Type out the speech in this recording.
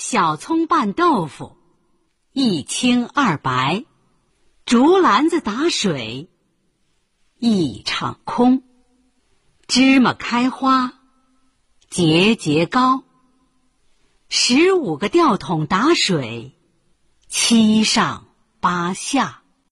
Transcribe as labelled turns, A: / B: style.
A: 小葱拌豆腐一清二白竹篮子打水一场空芝麻开花节节高十五个吊桶打水七上八下。